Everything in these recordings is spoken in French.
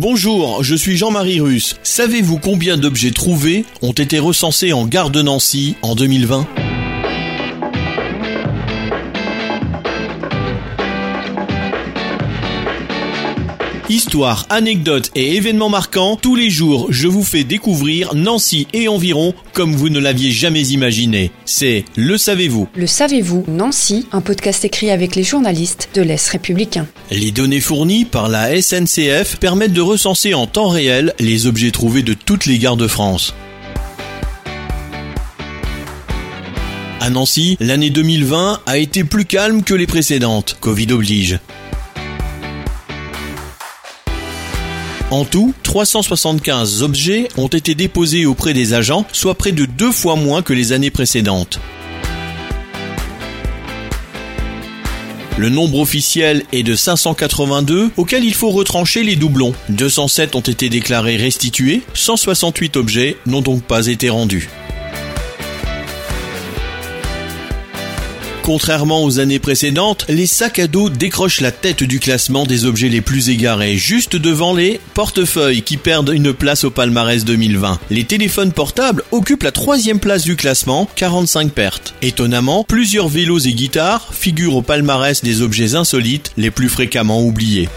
Bonjour, je suis Jean-Marie Russe. Savez-vous combien d'objets trouvés ont été recensés en gare de Nancy en 2020 Histoire, anecdotes et événements marquants, tous les jours je vous fais découvrir Nancy et environ comme vous ne l'aviez jamais imaginé. C'est Le Savez-vous Le savez-vous Nancy, un podcast écrit avec les journalistes de l'Est républicain. Les données fournies par la SNCF permettent de recenser en temps réel les objets trouvés de toutes les gares de France. À Nancy, l'année 2020 a été plus calme que les précédentes, Covid oblige. En tout, 375 objets ont été déposés auprès des agents, soit près de deux fois moins que les années précédentes. Le nombre officiel est de 582, auquel il faut retrancher les doublons. 207 ont été déclarés restitués, 168 objets n'ont donc pas été rendus. Contrairement aux années précédentes, les sacs à dos décrochent la tête du classement des objets les plus égarés, juste devant les portefeuilles qui perdent une place au palmarès 2020. Les téléphones portables occupent la troisième place du classement, 45 pertes. Étonnamment, plusieurs vélos et guitares figurent au palmarès des objets insolites les plus fréquemment oubliés.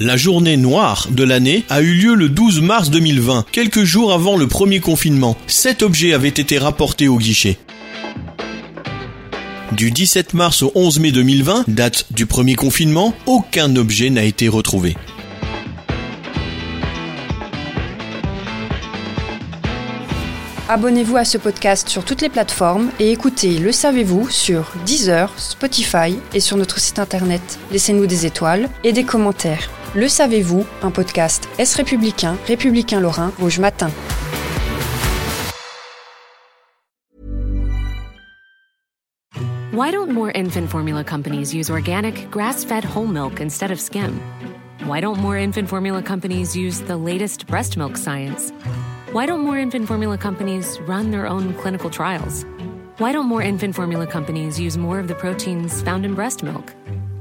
La journée noire de l'année a eu lieu le 12 mars 2020, quelques jours avant le premier confinement. Sept objets avaient été rapportés au guichet. Du 17 mars au 11 mai 2020, date du premier confinement, aucun objet n'a été retrouvé. Abonnez-vous à ce podcast sur toutes les plateformes et écoutez Le Savez-vous sur Deezer, Spotify et sur notre site internet. Laissez-nous des étoiles et des commentaires. Le Savez-vous, un podcast Est républicain, républicain lorrain, Rouge Matin. Why don't more infant formula companies use organic, grass fed whole milk instead of skim? Why don't more infant formula companies use the latest breast milk science? Why don't more infant formula companies run their own clinical trials? Why don't more infant formula companies use more of the proteins found in breast milk?